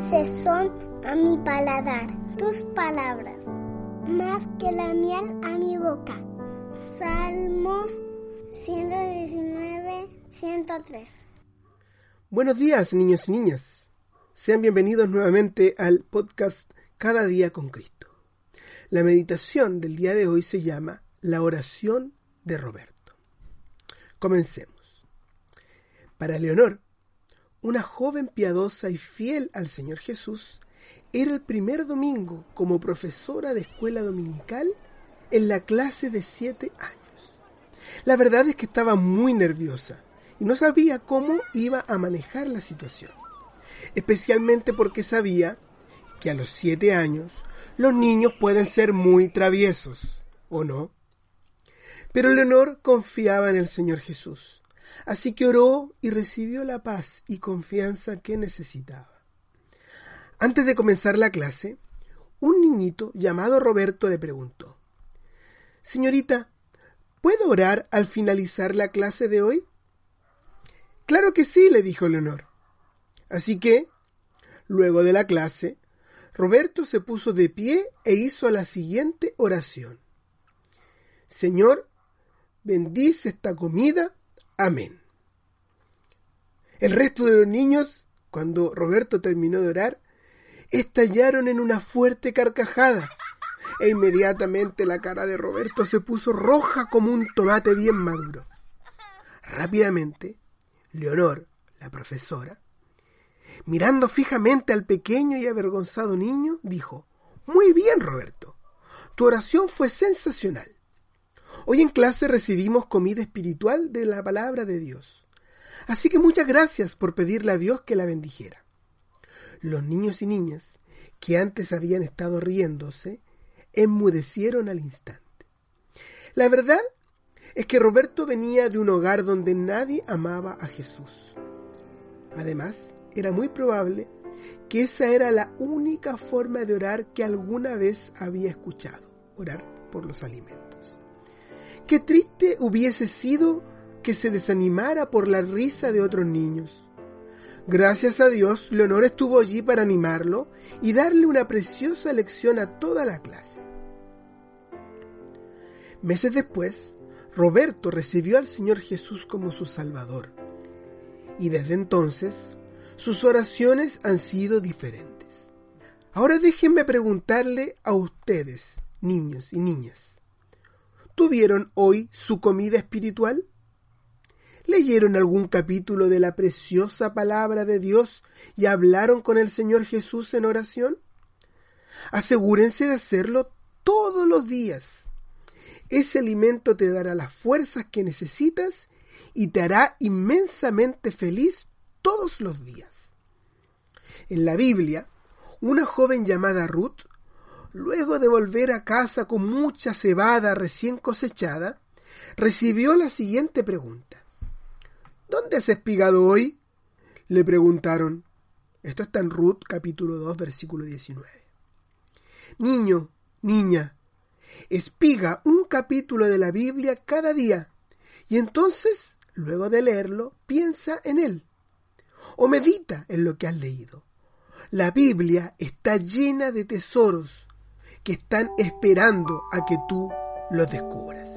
dulces son a mi paladar tus palabras, más que la miel a mi boca. Salmos 119, 103. Buenos días, niños y niñas. Sean bienvenidos nuevamente al podcast Cada día con Cristo. La meditación del día de hoy se llama La oración de Roberto. Comencemos. Para Leonor, una joven piadosa y fiel al Señor Jesús, era el primer domingo como profesora de escuela dominical en la clase de siete años. La verdad es que estaba muy nerviosa y no sabía cómo iba a manejar la situación, especialmente porque sabía que a los siete años los niños pueden ser muy traviesos, ¿o no? Pero Leonor confiaba en el Señor Jesús Así que oró y recibió la paz y confianza que necesitaba. Antes de comenzar la clase, un niñito llamado Roberto le preguntó, Señorita, ¿puedo orar al finalizar la clase de hoy? Claro que sí, le dijo Leonor. Así que, luego de la clase, Roberto se puso de pie e hizo la siguiente oración. Señor, bendice esta comida Amén. El resto de los niños, cuando Roberto terminó de orar, estallaron en una fuerte carcajada e inmediatamente la cara de Roberto se puso roja como un tomate bien maduro. Rápidamente, Leonor, la profesora, mirando fijamente al pequeño y avergonzado niño, dijo, Muy bien, Roberto, tu oración fue sensacional. Hoy en clase recibimos comida espiritual de la palabra de Dios. Así que muchas gracias por pedirle a Dios que la bendijera. Los niños y niñas, que antes habían estado riéndose, enmudecieron al instante. La verdad es que Roberto venía de un hogar donde nadie amaba a Jesús. Además, era muy probable que esa era la única forma de orar que alguna vez había escuchado, orar por los alimentos. Qué triste hubiese sido que se desanimara por la risa de otros niños. Gracias a Dios, Leonor estuvo allí para animarlo y darle una preciosa lección a toda la clase. Meses después, Roberto recibió al Señor Jesús como su Salvador. Y desde entonces, sus oraciones han sido diferentes. Ahora déjenme preguntarle a ustedes, niños y niñas, ¿Tuvieron hoy su comida espiritual? ¿Leyeron algún capítulo de la preciosa palabra de Dios y hablaron con el Señor Jesús en oración? Asegúrense de hacerlo todos los días. Ese alimento te dará las fuerzas que necesitas y te hará inmensamente feliz todos los días. En la Biblia, una joven llamada Ruth luego de volver a casa con mucha cebada recién cosechada, recibió la siguiente pregunta. ¿Dónde has espigado hoy? le preguntaron. Esto está en Ruth capítulo 2 versículo 19. Niño, niña, espiga un capítulo de la Biblia cada día y entonces, luego de leerlo, piensa en él o medita en lo que has leído. La Biblia está llena de tesoros que están esperando a que tú los descubras.